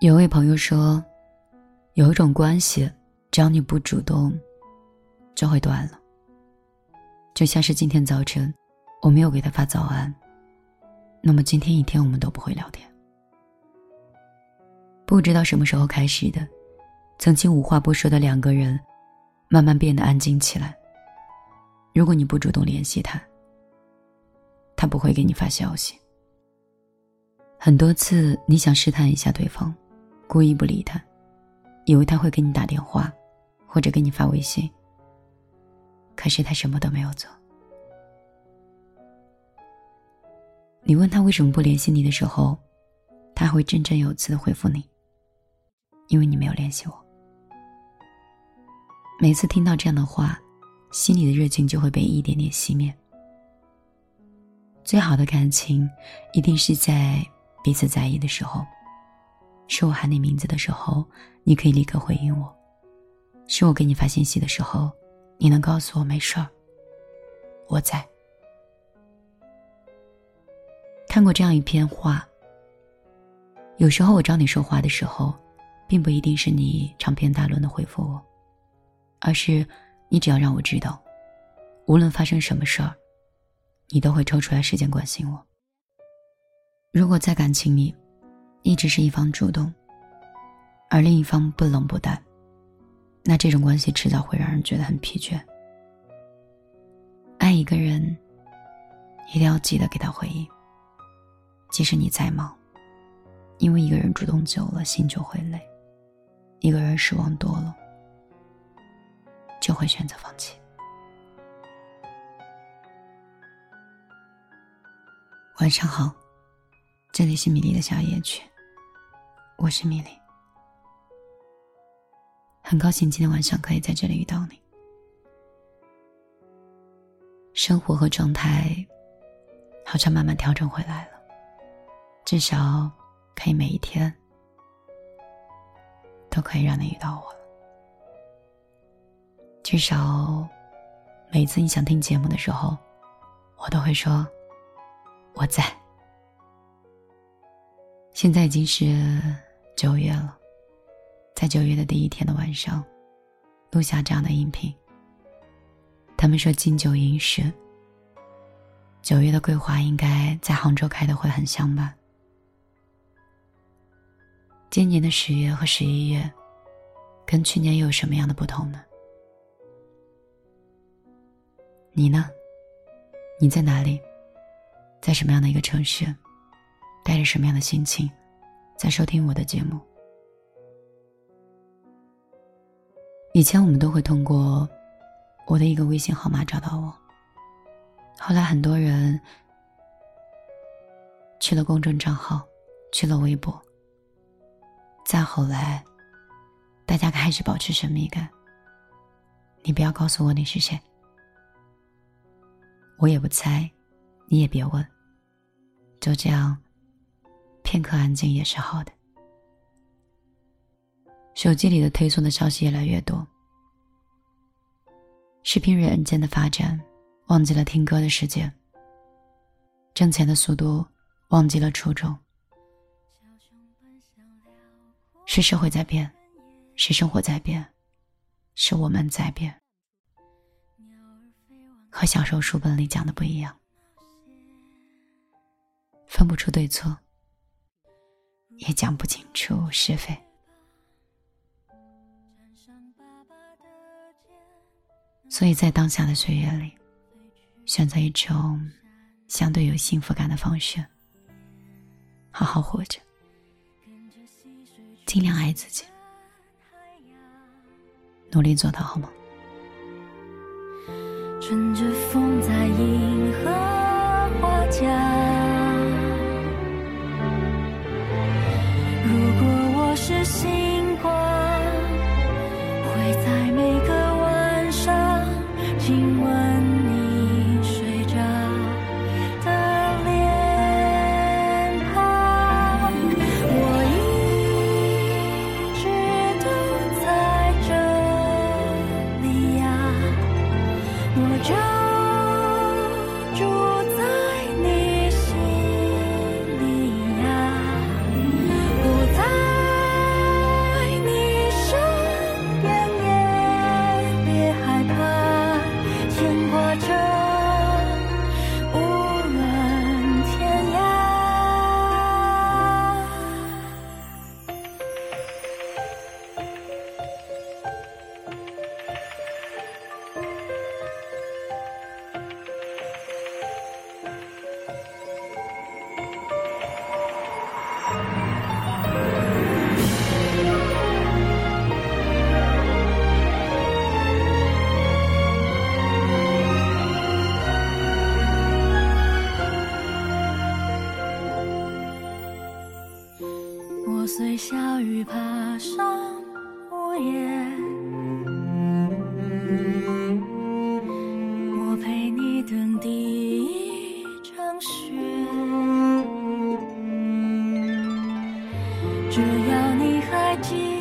有位朋友说，有一种关系，只要你不主动，就会断了。就像是今天早晨，我没有给他发早安，那么今天一天我们都不会聊天。不知道什么时候开始的，曾经无话不说的两个人，慢慢变得安静起来。如果你不主动联系他，他不会给你发消息。很多次，你想试探一下对方。故意不理他，以为他会给你打电话，或者给你发微信。可是他什么都没有做。你问他为什么不联系你的时候，他会振振有词的回复你：“因为你没有联系我。”每次听到这样的话，心里的热情就会被一点点熄灭。最好的感情，一定是在彼此在意的时候。是我喊你名字的时候，你可以立刻回应我；是我给你发信息的时候，你能告诉我没事儿，我在。看过这样一篇话：有时候我找你说话的时候，并不一定是你长篇大论的回复我，而是你只要让我知道，无论发生什么事儿，你都会抽出来时间关心我。如果在感情里，一直是一方主动，而另一方不冷不淡，那这种关系迟早会让人觉得很疲倦。爱一个人，一定要记得给他回应，即使你再忙，因为一个人主动久了，心就会累；一个人失望多了，就会选择放弃。晚上好。这里是米粒的小夜曲，我是米粒，很高兴今天晚上可以在这里遇到你。生活和状态好像慢慢调整回来了，至少可以每一天都可以让你遇到我了。至少每次你想听节目的时候，我都会说我在。现在已经是九月了，在九月的第一天的晚上，录下这样的音频。他们说金九银十，九月的桂花应该在杭州开的会很香吧？今年的十月和十一月，跟去年又有什么样的不同呢？你呢？你在哪里？在什么样的一个城市？带着什么样的心情，在收听我的节目？以前我们都会通过我的一个微信号码找到我。后来很多人去了公众账号，去了微博。再后来，大家开始保持神秘感。你不要告诉我你是谁，我也不猜，你也别问。就这样。片刻安静也是好的。手机里的推送的消息越来越多，视频软件的发展，忘记了听歌的时间。挣钱的速度，忘记了初衷。是社会在变，是生活在变，是我们在变。和小时候书本里讲的不一样，分不出对错。也讲不清楚是非，所以在当下的岁月里，选择一种相对有幸福感的方式，好好活着，尽量爱自己，努力做到好吗？乘着风亲吻你睡着的脸庞。我一直都在这里呀，我随小雨爬上屋檐，我陪你等第一场雪。只要你还记。